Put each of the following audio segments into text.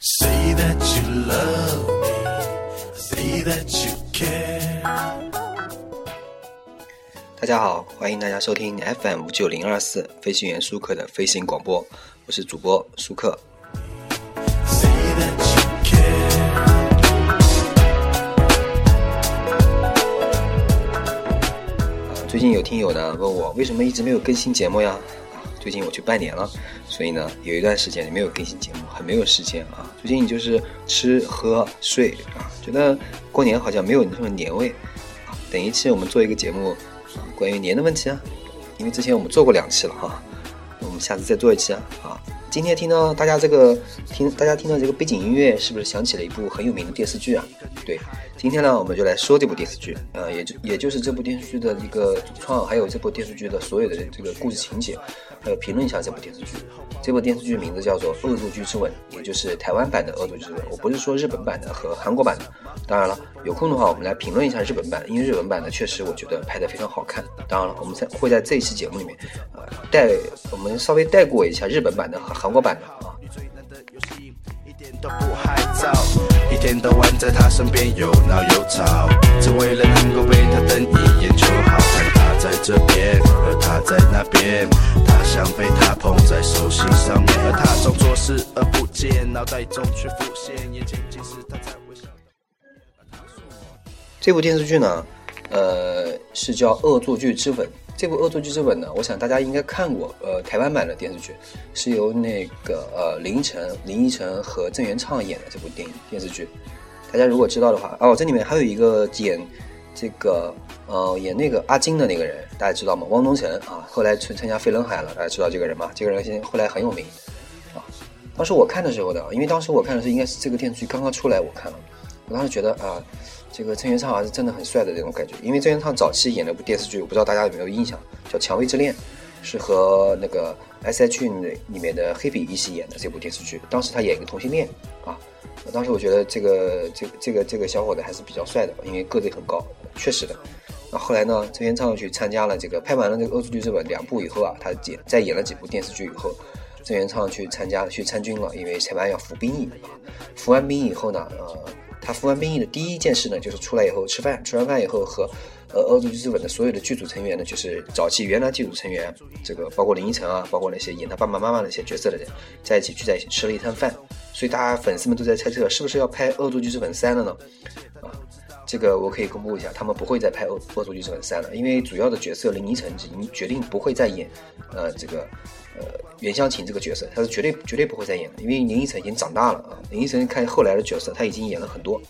Say that you love me, say that you care. 大家好，欢迎大家收听 FM 五九零二四飞行员舒克的飞行广播，我是主播舒克。Say that you care. 啊，最近有听友呢问我为什么一直没有更新节目呀？最近我去拜年了，所以呢有一段时间没有更新节目，很没有时间啊。最近就是吃喝睡啊，觉得过年好像没有那么年味啊。等一期我们做一个节目啊，关于年的问题啊，因为之前我们做过两期了哈、我们下次再做一期啊。今天听到大家这个听大家听到这个背景音乐，是不是想起了一部很有名的电视剧啊？对，今天呢，我们就来说这部电视剧，呃，也就也就是这部电视剧的一个主创，还有这部电视剧的所有的这个故事情节，还有评论一下这部电视剧。这部电视剧名字叫做《恶作剧之吻》，也就是台湾版的《恶作剧之吻》。我不是说日本版的和韩国版的。当然了，有空的话我们来评论一下日本版，因为日本版的确实我觉得拍的非常好看。当然了，我们在会在这一期节目里面，呃，带我们稍微带过一下日本版的和韩国版的啊。都不害臊，一天到晚在他身边又闹又吵，只为了能够被他瞪一眼就好。在这边，而他在那边，他想被他捧在手心上面，而他装作视而不见，脑袋中却浮现眼前尽是他在微笑的。这部电视剧呢，呃，是叫《恶作剧之吻》。这部《恶作剧之吻》呢，我想大家应该看过，呃，台湾版的电视剧是由那个呃林依晨、林依晨和郑元畅演的这部电影电视剧。大家如果知道的话，哦，这里面还有一个演这个呃演那个阿金的那个人，大家知道吗？汪东城啊，后来去参加飞轮海了，大家知道这个人吗？这个人现在后来很有名啊。当时我看的时候呢，因为当时我看的是应该是这个电视剧刚刚出来，我看了，我当时觉得啊。这个郑元畅还是真的很帅的这种感觉，因为郑元畅早期演了部电视剧，我不知道大家有没有印象，叫《蔷薇之恋》，是和那个 S.H.E 里面的黑笔一起演的这部电视剧。当时他演一个同性恋啊，当时我觉得这个这个这个这个小伙子还是比较帅的，因为个子很高，确实的。那后来呢，郑元畅去参加了这个拍完了这个《恶作剧之吻》两部以后啊，他演再演了几部电视剧以后，郑元畅去参加去参军了，因为台湾要服兵役啊，服完兵役以后呢，呃。他服完兵役的第一件事呢，就是出来以后吃饭，吃完饭以后和呃《恶作剧之吻》的所有的剧组成员呢，就是早期原来剧组成员，这个包括林依晨啊，包括那些演他爸爸妈妈那些角色的人，在一起聚在一起吃了一餐饭，所以大家粉丝们都在猜测，是不是要拍《恶作剧之吻三》了呢？啊，这个我可以公布一下，他们不会再拍《恶恶作剧之吻三》了，因为主要的角色林依晨已经决定不会再演，呃，这个。呃，袁湘琴这个角色，他是绝对绝对不会再演的，因为林依晨已经长大了啊。林依晨看后来的角色，他已经演了很多。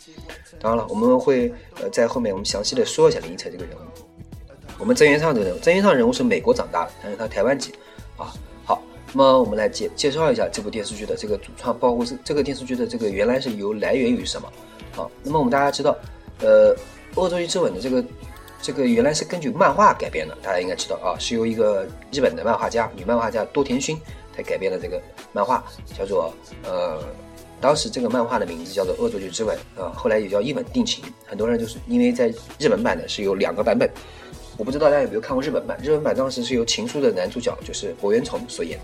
当然了，我们会呃在后面我们详细的说一下林依晨这个人物。我们曾元畅这个人物，曾元畅人物是美国长大的，但是他台湾籍啊。好，那么我们来介介绍一下这部电视剧的这个主创，包括是这个电视剧的这个原来是由来源于什么啊？那么我们大家知道，呃，《恶作剧之吻》的这个。这个原来是根据漫画改编的，大家应该知道啊，是由一个日本的漫画家，女漫画家多田薰，她改编的这个漫画，叫做呃，当时这个漫画的名字叫做《恶作剧之吻》啊，后来也叫《一吻定情》。很多人就是因为在日本版的是有两个版本，我不知道大家有没有看过日本版？日本版当时是由情书的男主角就是柏原崇所演，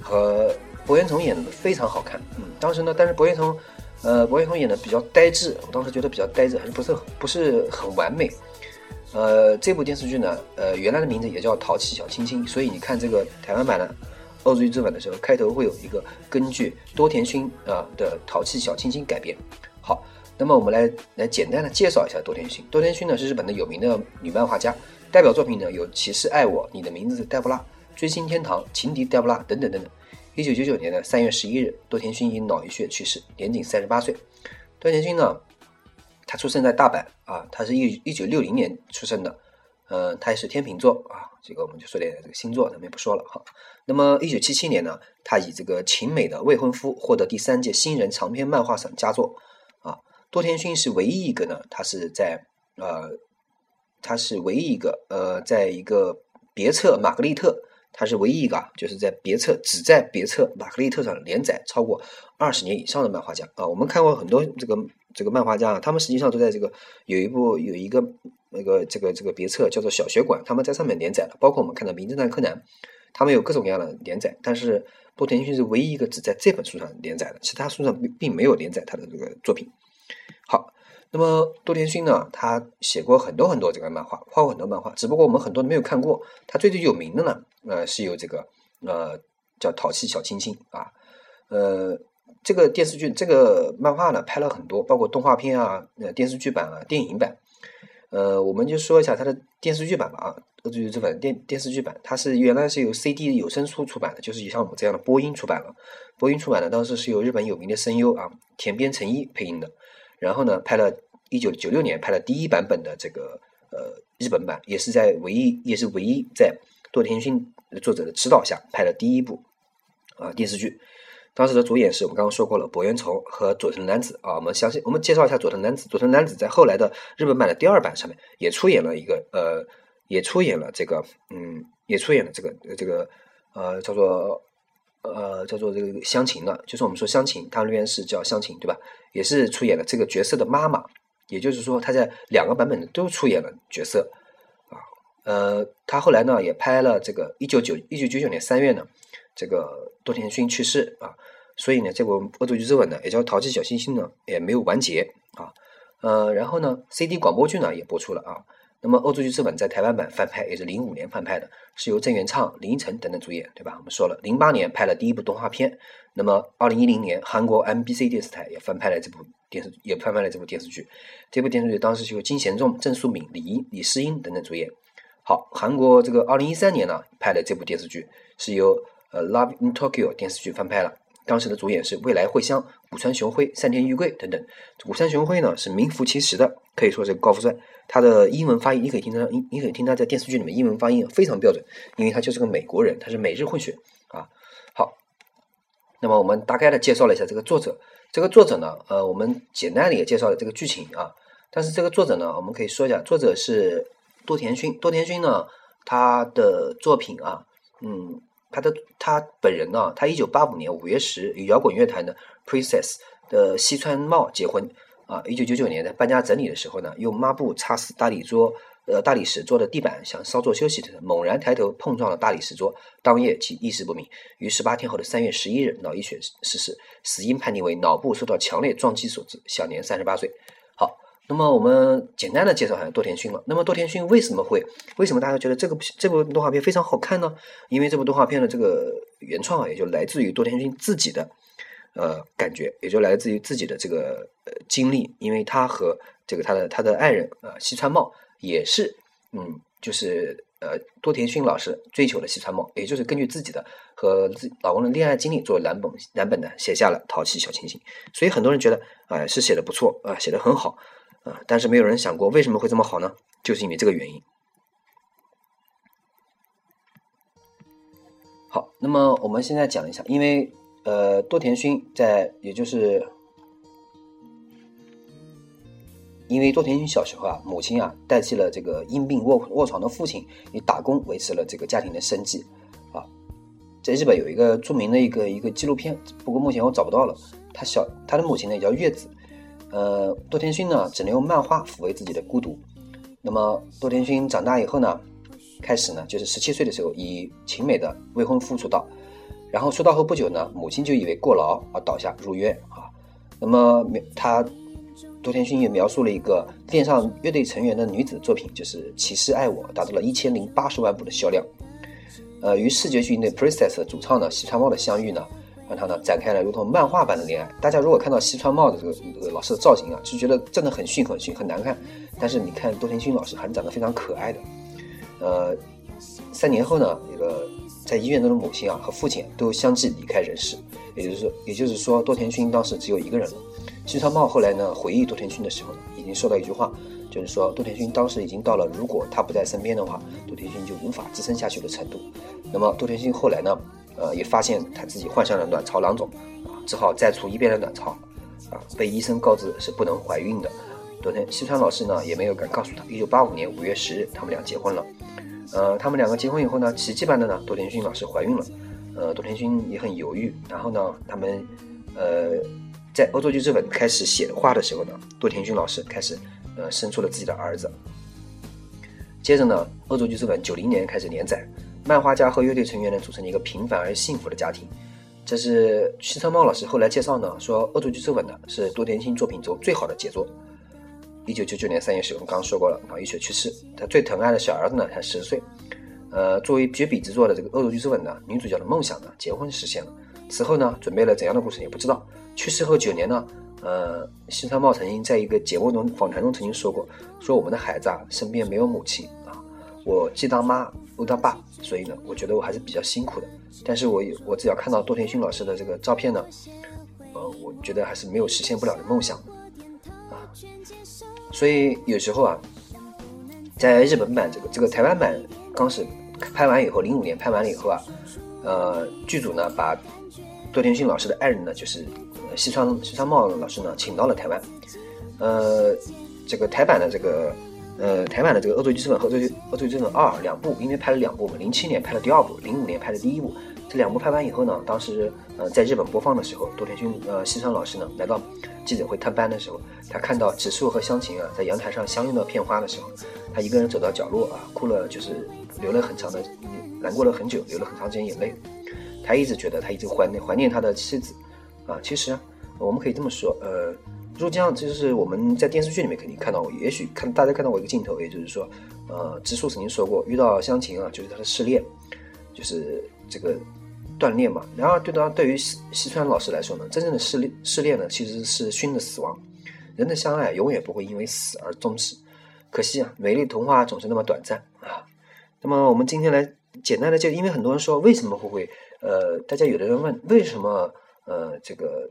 和柏原崇演的非常好看。嗯，当时呢，但是柏原崇，呃，柏原崇演的比较呆滞，我当时觉得比较呆滞，还是不是不是很完美。呃，这部电视剧呢，呃，原来的名字也叫《淘气小亲亲》，所以你看这个台湾版的《恶作剧之吻》的时候，开头会有一个根据多田薰啊的《淘气小亲亲》改编。好，那么我们来来简单的介绍一下多田薰。多田薰呢是日本的有名的女漫画家，代表作品呢有《骑士爱我》、《你的名字是黛布拉》、《追星天堂》、《情敌黛布拉》等等等等。一九九九年的三月十一日，多田薰因脑溢血去世，年仅三十八岁。多田薰呢？他出生在大阪啊，他是一一九六零年出生的，呃，他也是天秤座啊，这个我们就说点这个星座，咱们也不说了哈。那么一九七七年呢，他以这个晴美的未婚夫获得第三届新人长篇漫画赏佳作啊。多田薰是唯一一个呢，他是在呃，他是唯一一个呃，在一个别册《玛格丽特》，他是唯一一个啊，就是在别册只在别册《玛格丽特》上连载超过二十年以上的漫画家啊。我们看过很多这个。这个漫画家啊，他们实际上都在这个有一部有一个那个这个这个别册叫做《小学馆》，他们在上面连载了。包括我们看到《名侦探柯南》，他们有各种各样的连载。但是多田薰是唯一一个只在这本书上连载的，其他书上并并没有连载他的这个作品。好，那么多田薰呢，他写过很多很多这个漫画，画过很多漫画，只不过我们很多人没有看过。他最最有名的呢，呃，是有这个呃叫《淘气小亲亲》啊，呃，这个电视剧这个漫画呢拍了很多，包括动画片啊、呃电视剧版啊、电影版。呃，我们就说一下它的电视剧版吧啊，《恶作剧之吻》电电视剧版，它是原来是由 CD 有声书出版的，就是像我们这样的播音出版了。播音出版的当时是由日本有名的声优啊田边诚一配音的，然后呢拍了一九九六年拍了第一版本的这个呃日本版，也是在唯一也是唯一在多田薰作者的指导下拍的第一部啊电视剧。当时的主演是我们刚刚说过了，柏原崇和佐藤男子啊。我们详细我们介绍一下佐藤男子。佐藤男子在后来的日本版的第二版上面也出演了一个呃，也出演了这个嗯，也出演了这个这个呃叫做呃叫做这个香琴的，就是我们说香琴，他那边是叫香琴对吧？也是出演了这个角色的妈妈，也就是说他在两个版本都出演了角色啊。呃，他后来呢也拍了这个一九九一九九九年三月呢。这个多田薰去世啊，所以呢，这部《恶作剧之吻》呢，也叫《淘气小星星》呢，也没有完结啊。呃，然后呢，CD 广播剧呢也播出了啊。那么，《恶作剧之吻》在台湾版翻拍也是零五年翻拍的，是由郑元畅、林依晨等等主演，对吧？我们说了，零八年拍了第一部动画片。那么，二零一零年，韩国 MBC 电视台也翻拍了这部电视，也翻拍了这部电视剧。这部电视剧当时是由金贤重、郑素敏、李李诗英等等主演。好，韩国这个二零一三年呢拍的这部电视剧是由。呃，《Love in Tokyo》电视剧翻拍了，当时的主演是未来惠香、古川雄辉、山田裕贵等等。古川雄辉呢是名副其实的，可以说是高富帅。他的英文发音，你可以听他，你你可以听他在电视剧里面英文发音非常标准，因为他就是个美国人，他是美日混血啊。好，那么我们大概的介绍了一下这个作者。这个作者呢，呃，我们简单的也介绍了这个剧情啊。但是这个作者呢，我们可以说一下，作者是多田薰。多田薰呢，他的作品啊，嗯。他的他本人呢，他一九八五年五月十与摇滚乐坛的 Princess 的西川茂结婚啊。一九九九年在搬家整理的时候呢，用抹布擦拭大理桌呃大理石桌的地板，想稍作休息猛然抬头碰撞了大理石桌，当夜其意识不明，于十八天后的三月十一日脑溢血逝世，死因判定为脑部受到强烈撞击所致，享年三十八岁。好那么我们简单的介绍一下多田薰了。那么多田薰为什么会为什么大家觉得这个这部动画片非常好看呢？因为这部动画片的这个原创啊，也就来自于多田薰自己的呃感觉，也就来自于自己的这个呃经历。因为他和这个他的他的爱人啊西川茂也是嗯就是呃多田薰老师追求的西川茂，也就是根据自己的和自老公的恋爱经历做蓝本蓝本的写下了《淘气小清新》。所以很多人觉得啊是写的不错啊写的很好。啊！但是没有人想过为什么会这么好呢？就是因为这个原因。好，那么我们现在讲一下，因为呃，多田薰在，也就是因为多田薰小时候啊，母亲啊代替了这个因病卧卧床的父亲，以打工维持了这个家庭的生计啊。在日本有一个著名的一个一个纪录片，不过目前我找不到了。他小他的母亲呢也叫月子。呃，多田薰呢，只能用漫画抚慰自己的孤独。那么，多田薰长大以后呢，开始呢，就是十七岁的时候，以晴美的未婚夫出道。然后出道后不久呢，母亲就以为过劳而倒下入院啊。那么，他多田薰也描述了一个恋上乐队成员的女子作品，就是《骑士爱我》，达到了一千零八十万部的销量。呃，与视觉系的 Princess 主唱呢，西川茂的相遇呢。让他呢展开了如同漫画般的恋爱。大家如果看到西川茂的这个这个老师的造型啊，就觉得真的很逊很逊很难看。但是你看多田薰老师还是长得非常可爱的。呃，三年后呢，这个在医院中的母亲啊和父亲都相继离开人世。也就是说，也就是说多田薰当时只有一个人了。西川茂后来呢回忆多田薰的时候呢，已经说到一句话，就是说多田薰当时已经到了如果他不在身边的话，多田薰就无法支撑下去的程度。那么多田薰后来呢？呃，也发现他自己患上了卵巢囊肿，啊，只好再出一边的卵巢，啊，被医生告知是不能怀孕的。多田西川老师呢，也没有敢告诉他。一九八五年五月十日，他们俩结婚了。呃，他们两个结婚以后呢，奇迹般的呢，多田薰老师怀孕了。呃，多田薰也很犹豫。然后呢，他们呃，在《恶作剧之吻》开始写画的时候呢，多田薰老师开始呃生出了自己的儿子。接着呢，《恶作剧之吻》九零年开始连载。漫画家和乐队成员呢，组成了一个平凡而幸福的家庭。这是西川茂老师后来介绍呢，说《恶作剧之吻》呢是多田心作品中最好的杰作。一九九九年三月十我们刚刚说过了，脑溢血去世，他最疼爱的小儿子呢才十岁。呃，作为绝笔之作的这个《恶作剧之吻》呢，女主角的梦想呢结婚实现了。此后呢，准备了怎样的故事也不知道。去世后九年呢，呃，西川茂曾经在一个节目中访谈中曾经说过，说我们的孩子啊身边没有母亲，我既当妈又当爸，所以呢，我觉得我还是比较辛苦的。但是我有我只要看到多田薰老师的这个照片呢，呃，我觉得还是没有实现不了的梦想啊。所以有时候啊，在日本版这个这个台湾版刚是拍完以后，零五年拍完了以后啊，呃，剧组呢把多田薰老师的爱人呢，就是西川西川茂老师呢，请到了台湾。呃，这个台版的这个呃台版的这个《恶作剧之吻》和《恶作剧恶作剧之吻二》两部，因为拍了两部嘛，零七年拍了第二部，零五年拍的第一部。这两部拍完以后呢，当时呃在日本播放的时候，多田君呃西川老师呢来到记者会探班的时候，他看到直树和香琴啊在阳台上相拥的片花的时候，他一个人走到角落啊哭了，就是流了很长的难过了很久，流了很长时间眼泪。他一直觉得他一直怀念怀念他的妻子啊。其实我们可以这么说，呃，入江就是我们在电视剧里面肯定看到过，也许看大家看到过一个镜头，也就是说，呃，直树曾经说过，遇到香琴啊就是他的试炼，就是这个。锻炼嘛，然而对他对于西西川老师来说呢，真正的试炼试炼呢，其实是熏的死亡。人的相爱永远不会因为死而终止，可惜啊，美丽童话总是那么短暂啊。那么我们今天来简单的就，因为很多人说为什么会会呃，大家有的人问为什么呃这个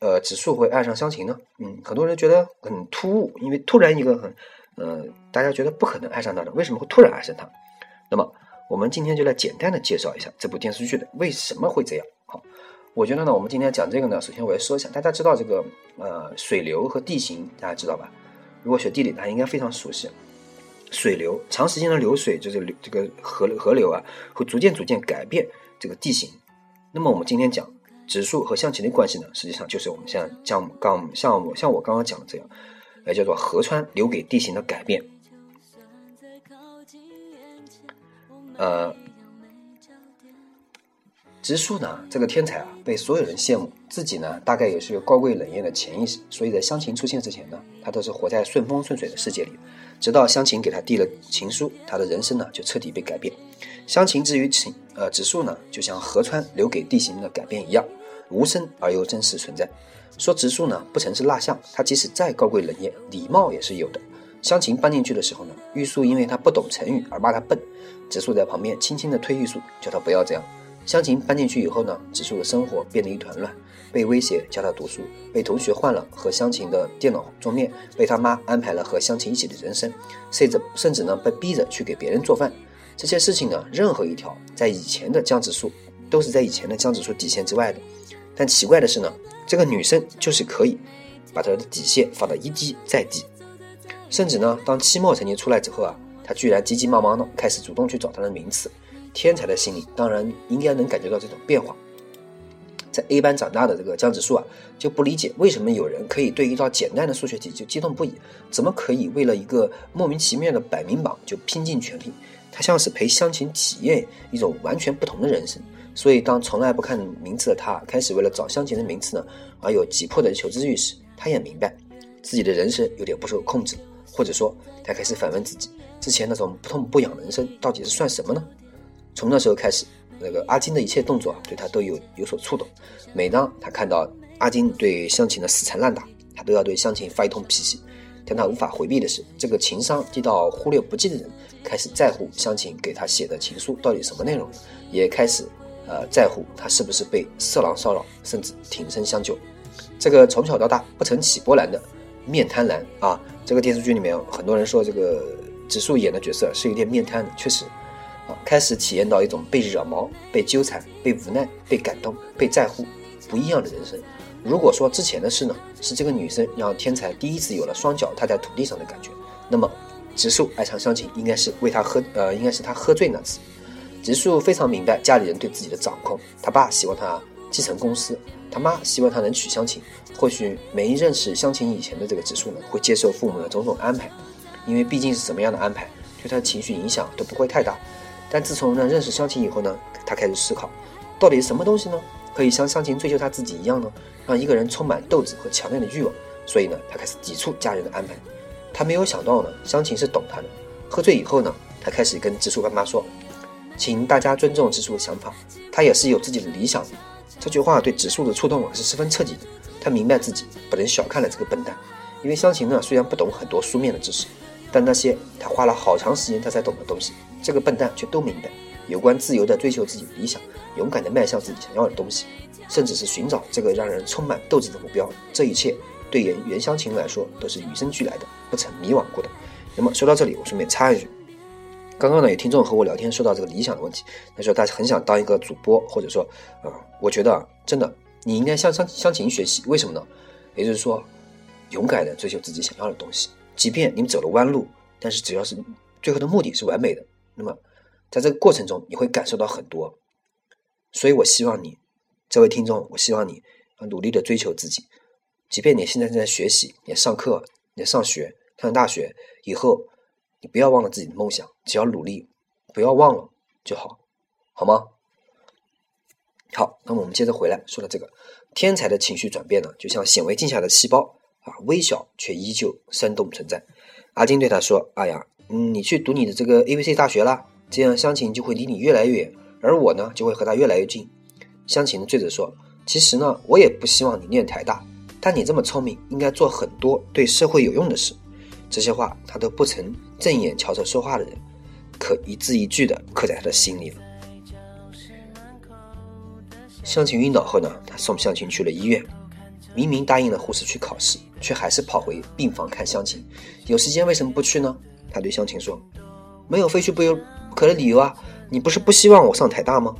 呃指数会爱上香琴呢？嗯，很多人觉得很突兀，因为突然一个很呃大家觉得不可能爱上他的，为什么会突然爱上他？那么。我们今天就来简单的介绍一下这部电视剧的为什么会这样。好，我觉得呢，我们今天讲这个呢，首先我要说一下，大家知道这个呃水流和地形，大家知道吧？如果学地理，大家应该非常熟悉。水流长时间的流水，就是流这个河河流啊，会逐渐逐渐改变这个地形。那么我们今天讲指数和象棋的关系呢，实际上就是我们像像刚像我像我刚刚讲的这样，呃，叫做河川留给地形的改变。呃，直树呢，这个天才啊，被所有人羡慕。自己呢，大概也是有高贵冷艳的潜意识，所以在香琴出现之前呢，他都是活在顺风顺水的世界里。直到香琴给他递了情书，他的人生呢就彻底被改变。香琴之于情，呃，直树呢，就像河川留给地形的改变一样，无声而又真实存在。说直树呢，不曾是蜡像，他即使再高贵冷艳，礼貌也是有的。香琴搬进去的时候呢，玉树因为他不懂成语而骂他笨。植树在旁边轻轻地推玉树，叫他不要这样。香琴搬进去以后呢，植树的生活变得一团乱，被威胁教他读书，被同学换了和香琴的电脑桌面，被他妈安排了和香琴一起的人生，甚至甚至呢被逼着去给别人做饭。这些事情呢，任何一条在以前的江直树都是在以前的江直树底线之外的。但奇怪的是呢，这个女生就是可以把她的底线放到一低再低，甚至呢，当期末成绩出来之后啊。她居然急急忙忙的开始主动去找她的名次，天才的心理当然应该能感觉到这种变化。在 A 班长大的这个江直树啊，就不理解为什么有人可以对一道简单的数学题就激动不已，怎么可以为了一个莫名其妙的百名榜就拼尽全力？他像是陪乡情体验一种完全不同的人生。所以，当从来不看名次的他开始为了找乡情的名次呢，而有急迫的求知欲时，他也明白自己的人生有点不受控制，或者说，他开始反问自己。之前那种不痛不痒的人生到底是算什么呢？从那时候开始，那个阿金的一切动作对他都有有所触动。每当他看到阿金对湘琴的死缠烂打，他都要对湘琴发一通脾气。但他无法回避的是，这个情商低到忽略不计的人，开始在乎湘琴给他写的情书到底什么内容，也开始呃在乎他是不是被色狼骚扰，甚至挺身相救。这个从小到大不曾起波澜的面瘫男啊，这个电视剧里面很多人说这个。直树演的角色是有点面瘫的，确实，啊，开始体验到一种被惹毛、被纠缠、被无奈、被感动、被在乎不一样的人生。如果说之前的事呢，是这个女生让天才第一次有了双脚踏在土地上的感觉，那么直树爱上香琴应该是为他喝，呃，应该是他喝醉那次。直树非常明白家里人对自己的掌控，他爸希望他继承公司，他妈希望他能娶香琴。或许没认识香琴以前的这个直树呢，会接受父母的种种安排。因为毕竟是什么样的安排，对他的情绪影响都不会太大。但自从呢认识香琴以后呢，他开始思考，到底是什么东西呢？可以像湘琴追求他自己一样呢，让一个人充满斗志和强烈的欲望。所以呢，他开始抵触家人的安排。他没有想到呢，湘琴是懂他的。喝醉以后呢，他开始跟植树爸妈说：“请大家尊重植树的想法，他也是有自己的理想的。”这句话对植树的触动啊是十分彻底的。他明白自己不能小看了这个笨蛋，因为湘琴呢虽然不懂很多书面的知识，但那些他花了好长时间他才懂的东西，这个笨蛋却都明白。有关自由的追求自己的理想，勇敢的迈向自己想要的东西，甚至是寻找这个让人充满斗志的目标，这一切对袁袁湘琴来说都是与生俱来的，不曾迷惘过的。那么说到这里，我顺便插一句，刚刚呢有听众和我聊天说到这个理想的问题，他说他很想当一个主播，或者说，啊，我觉得真的你应该向向向琴学习，为什么呢？也就是说，勇敢的追求自己想要的东西，即便你走了弯路，但是只要是最后的目的是完美的，那么。在这个过程中，你会感受到很多，所以我希望你，这位听众，我希望你努力的追求自己，即便你现在正在学习，你上课，你上学，上大学，以后你不要忘了自己的梦想，只要努力，不要忘了就好，好吗？好，那么我们接着回来说到这个天才的情绪转变呢，就像显微镜下的细胞啊，微小却依旧生动存在。阿金对他说：“哎呀，嗯，你去读你的这个 A B C 大学啦。”这样，湘琴就会离你越来越远，而我呢，就会和他越来越近。湘琴的罪者说：“其实呢，我也不希望你念台大，但你这么聪明，应该做很多对社会有用的事。”这些话，他都不曾正眼瞧着说话的人，可一字一句的刻在他的心里了。湘琴晕倒后呢，他送湘琴去了医院。明明答应了护士去考试，却还是跑回病房看湘琴。有时间为什么不去呢？他对湘琴说：“没有非去不可。”可的理由啊，你不是不希望我上台大吗？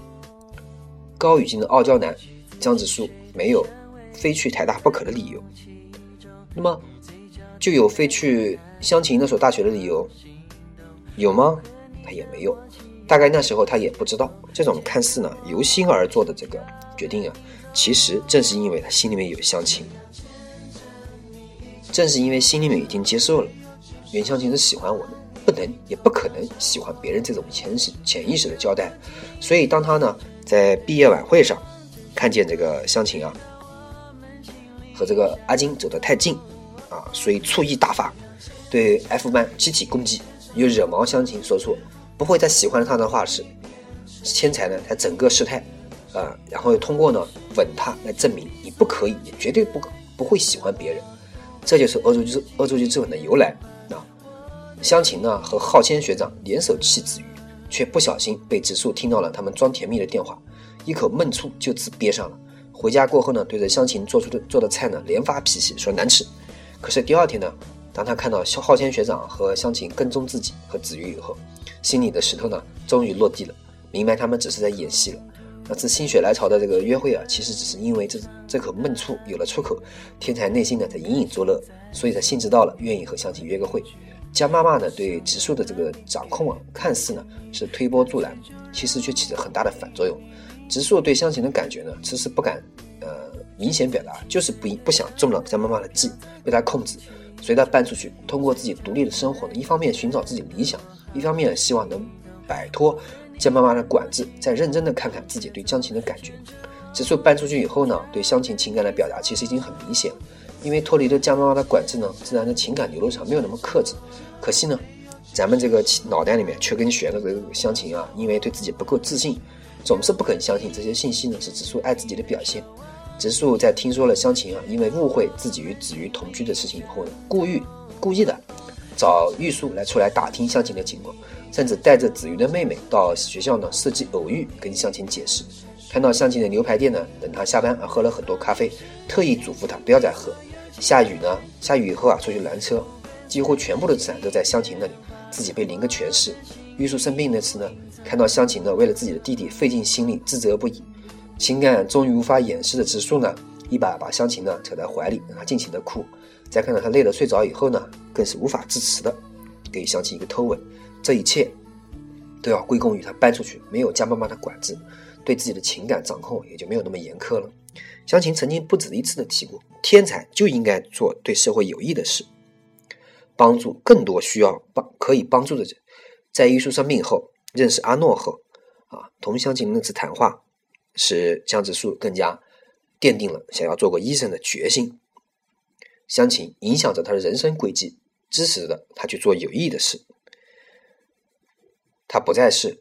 高语境的傲娇男江直树没有非去台大不可的理由，那么就有非去湘琴那所大学的理由，有吗？他也没有，大概那时候他也不知道，这种看似呢由心而做的这个决定啊，其实正是因为他心里面有湘琴，正是因为心里面已经接受了袁湘琴是喜欢我的。不能也不可能喜欢别人这种潜意识潜意识的交代，所以当他呢在毕业晚会上看见这个湘琴啊和这个阿金走得太近啊，所以醋意大发，对 F 班集体攻击，又惹毛湘琴说出不会再喜欢他的话时，天才呢他整个失态啊，然后又通过呢吻他来证明你不可以，也绝对不不会喜欢别人，这就是恶作剧恶作剧之吻的由来啊。湘琴呢和浩谦学长联手气子瑜，却不小心被植树听到了他们装甜蜜的电话，一口闷醋就此憋上了。回家过后呢，对着湘琴做出的做的菜呢连发脾气，说难吃。可是第二天呢，当他看到浩谦学长和湘琴跟踪自己和子瑜以后，心里的石头呢终于落地了，明白他们只是在演戏了。那次心血来潮的这个约会啊，其实只是因为这这口闷醋有了出口，天才内心呢在隐隐作乐，所以才兴致到了，愿意和湘琴约个会。江妈妈呢，对植树的这个掌控啊，看似呢是推波助澜，其实却起着很大的反作用。植树对湘琴的感觉呢，迟迟不敢呃明显表达，就是不不想中了江妈妈的计，被她控制，随他搬出去，通过自己独立的生活呢，一方面寻找自己理想，一方面希望能摆脱江妈妈的管制，再认真的看看自己对江琴的感觉。植树搬出去以后呢，对湘琴情感的表达其实已经很明显了。因为脱离了江妈妈的管制呢，自然的情感流露上没有那么克制。可惜呢，咱们这个脑袋里面缺根弦的这个湘琴啊，因为对自己不够自信，总是不肯相信这些信息呢是植树爱自己的表现。植树在听说了湘琴啊因为误会自己与子瑜同居的事情以后呢，故意故意的找玉树来出来打听湘琴的情况，甚至带着子瑜的妹妹到学校呢设计偶遇跟湘琴解释。看到湘琴的牛排店呢，等他下班啊喝了很多咖啡，特意嘱咐他不要再喝。下雨呢？下雨以后啊，出去拦车，几乎全部的伞都在湘琴那里，自己被淋个全是。玉树生病那次呢，看到湘琴呢，为了自己的弟弟费尽心力，自责不已，情感终于无法掩饰的植树呢，一把把湘琴呢扯在怀里，让她尽情的哭。再看到他累了睡着以后呢，更是无法自持的给湘琴一个偷吻。这一切都要归功于他搬出去，没有江妈妈的管制，对自己的情感掌控也就没有那么严苛了。湘琴曾经不止一次的提过，天才就应该做对社会有益的事，帮助更多需要帮可以帮助的人。在艺术生病后，认识阿诺后，啊，同湘琴那次谈话，使江直树更加奠定了想要做个医生的决心。乡情影响着他的人生轨迹，支持着他去做有益的事。他不再是，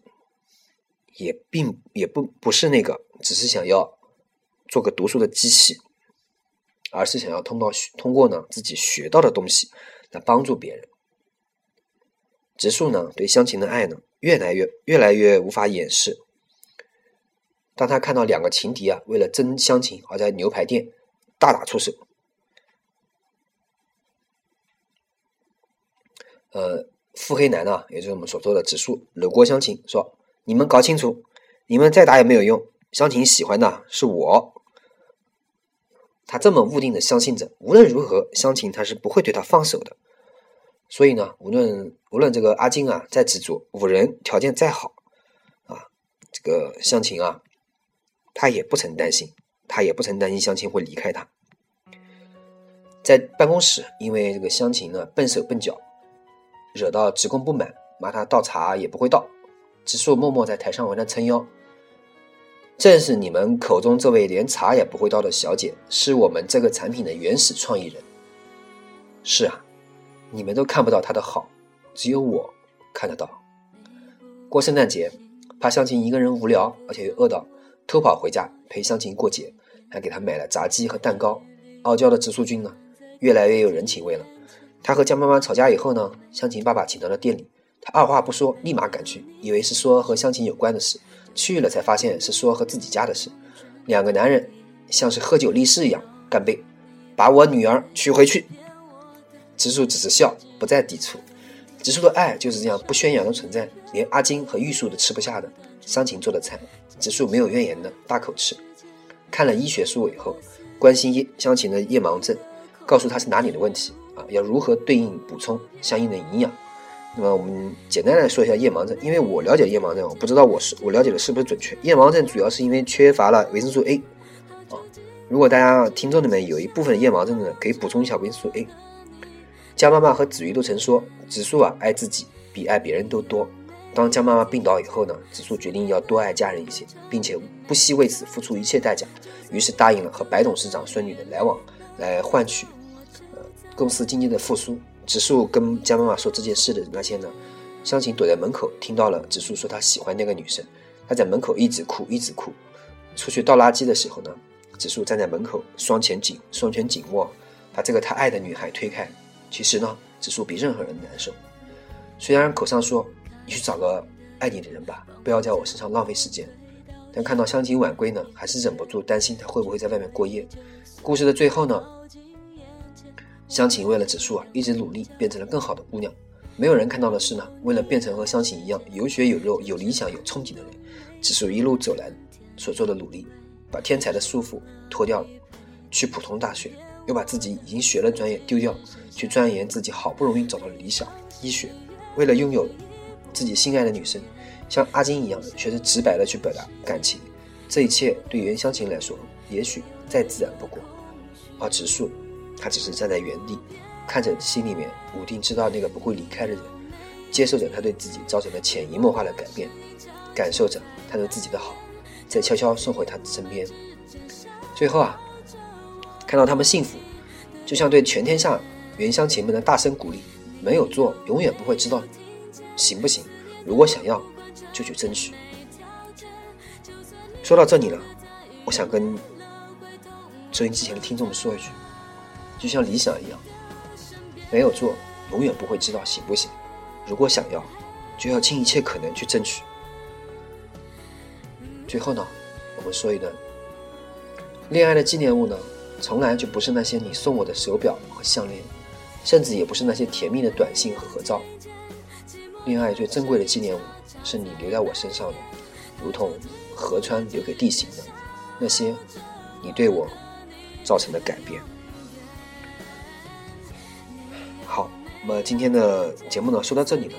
也并也不不是那个只是想要做个读书的机器，而是想要通过通过呢自己学到的东西来帮助别人。植树呢对乡情的爱呢越来越越来越无法掩饰。当他看到两个情敌啊为了争乡情而在牛排店大打出手，呃。腹黑男呢，也就是我们所说的指数，搂过湘琴说：“你们搞清楚，你们再打也没有用。湘琴喜欢的是我。”他这么笃定的相信着，无论如何，湘琴他是不会对他放手的。所以呢，无论无论这个阿金啊再执着，五人条件再好啊，这个湘琴啊，他也不曾担心，他也不曾担心湘琴会离开他。在办公室，因为这个湘琴呢笨手笨脚。惹到职工不满，骂他倒茶也不会倒。植树默默在台上为他撑腰。正是你们口中这位连茶也不会倒的小姐，是我们这个产品的原始创意人。是啊，你们都看不到她的好，只有我看得到。过圣诞节，怕湘琴一个人无聊，而且又饿到，偷跑回家陪湘琴过节，还给她买了炸鸡和蛋糕。傲娇的植树君呢，越来越有人情味了。他和江妈妈吵架以后呢，湘琴爸爸请到了店里，他二话不说，立马赶去，以为是说和湘琴有关的事，去了才发现是说和自己家的事。两个男人像是喝酒立誓一样干杯，把我女儿娶回去。植树只是笑，不再抵触。植树的爱就是这样不宣扬的存在，连阿金和玉树都吃不下的湘琴做的菜，植树没有怨言的大口吃。看了医学书以后，关心叶湘琴的夜盲症，告诉他是哪里的问题。啊，要如何对应补充相应的营养？那么我们简单来说一下夜盲症，因为我了解夜盲症，我不知道我是我了解的是不是准确。夜盲症主要是因为缺乏了维生素 A 啊。如果大家听众里面有一部分夜盲症的，可以补充一下维生素 A。江妈妈和子瑜都曾说，子树啊爱自己比爱别人都多。当江妈妈病倒以后呢，子树决定要多爱家人一些，并且不惜为此付出一切代价，于是答应了和白董事长孙女的来往，来换取呃。公司经济的复苏，植树跟江妈妈说这件事的那天呢，湘琴躲在门口听到了植树说他喜欢那个女生，他在门口一直哭一直哭。出去倒垃圾的时候呢，植树站在门口，双拳紧双拳紧握，把这个他爱的女孩推开。其实呢，植树比任何人难受。虽然口上说你去找个爱你的人吧，不要在我身上浪费时间，但看到湘琴晚归呢，还是忍不住担心她会不会在外面过夜。故事的最后呢？湘琴为了指数啊，一直努力变成了更好的姑娘。没有人看到的是呢，为了变成和湘琴一样有血有肉、有理想、有憧憬的人，指数一路走来所做的努力，把天才的束缚脱掉了，去普通大学，又把自己已经学了专业丢掉，去钻研自己好不容易找到的理想医学。为了拥有自己心爱的女生，像阿金一样，学着直白的去表达感情。这一切对袁湘琴来说，也许再自然不过，而植树。他只是站在原地，看着心里面笃定知道那个不会离开的人，接受着他对自己造成的潜移默化的改变，感受着他对自己的好，再悄悄送回他的身边。最后啊，看到他们幸福，就像对全天下原湘琴们的大声鼓励：没有做，永远不会知道行不行。如果想要，就去争取。说到这里了，我想跟收音机前的听众们说一句。就像理想一样，没有做，永远不会知道行不行。如果想要，就要尽一切可能去争取。最后呢，我们说一段：恋爱的纪念物呢，从来就不是那些你送我的手表和项链，甚至也不是那些甜蜜的短信和合照。恋爱最珍贵的纪念物，是你留在我身上的，如同河川留给地形的那些你对我造成的改变。好那么今天的节目呢，说到这里呢，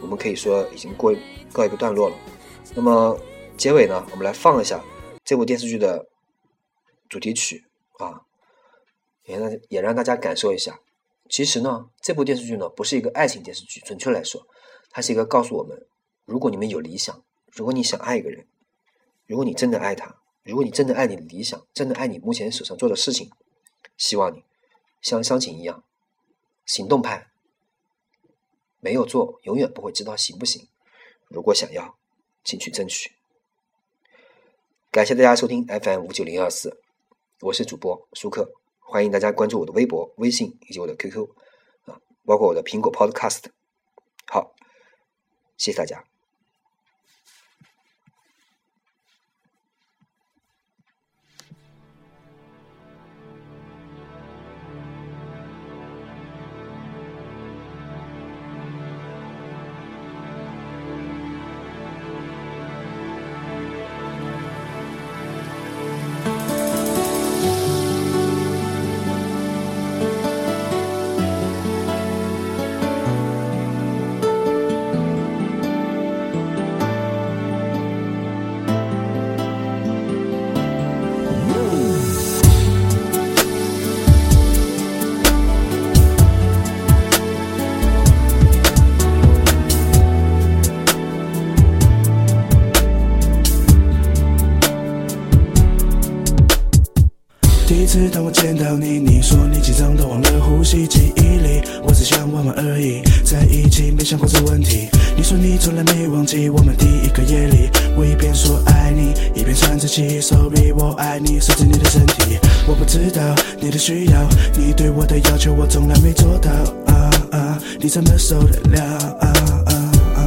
我们可以说已经过告一个段落了。那么结尾呢，我们来放一下这部电视剧的主题曲啊，也让也让大家感受一下。其实呢，这部电视剧呢，不是一个爱情电视剧，准确来说，它是一个告诉我们：如果你们有理想，如果你想爱一个人，如果你真的爱他，如果你真的爱你的理想，真的爱你目前手上做的事情，希望你像湘琴一样，行动派。没有做，永远不会知道行不行。如果想要，请去争取。感谢大家收听 FM 五九零二四，我是主播舒克，欢迎大家关注我的微博、微信以及我的 QQ 啊，包括我的苹果 Podcast。好，谢谢大家。见到你，你说你紧张到忘了呼吸，记忆里我只想玩玩而已，在一起没想过这问题。你说你从来没忘记我们第一个夜里，我一边说爱你，一边喘着气，Sorry，我爱你，甚至你的身体。我不知道你的需要，你对我的要求我从来没做到，啊啊，你怎么受得了？啊啊啊！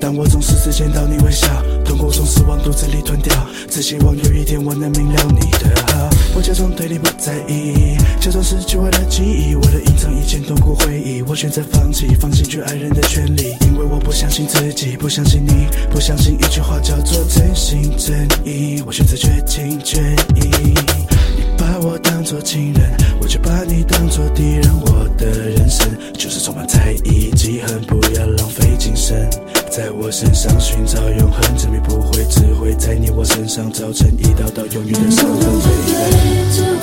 但我总是只见到你微笑。痛苦总是往肚子里吞掉，只希望有一天我能明了你的好。我假装对你不在意，假装失去我的记忆，为了隐藏以前痛苦回忆，我选择放弃，放弃去爱人的权利，因为我不相信自己，不相信你，不相信一句话叫做真心真意。我选择绝情绝义，你把我当作情人，我却把你当作敌人。我的人生就是充满猜疑、记恨，不要浪费精神。在我身上寻找永恒，证明不会，只会在你我身上造成一道道永远的伤痕。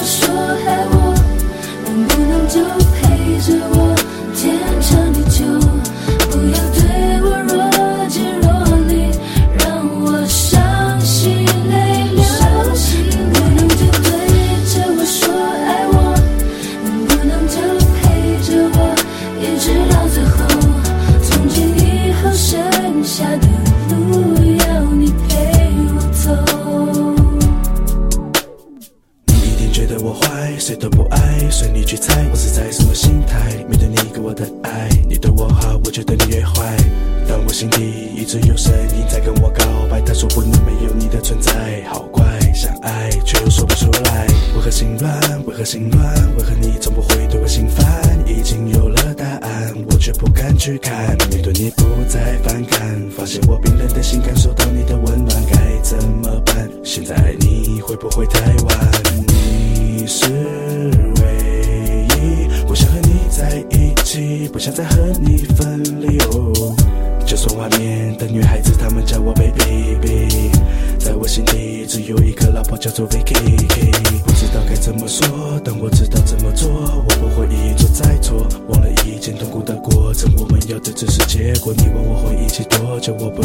会不会太晚？你是唯一，我想和你在一起，不想再和你分离。哦，就算外面的女孩子她们叫我 baby，在我心底只有一个老婆叫做 Vicky。不知道该怎么说，但我知道怎么做，我不会一错再错，忘了以前痛苦的过程，我们要的只是结果。你问我会一起多久，我不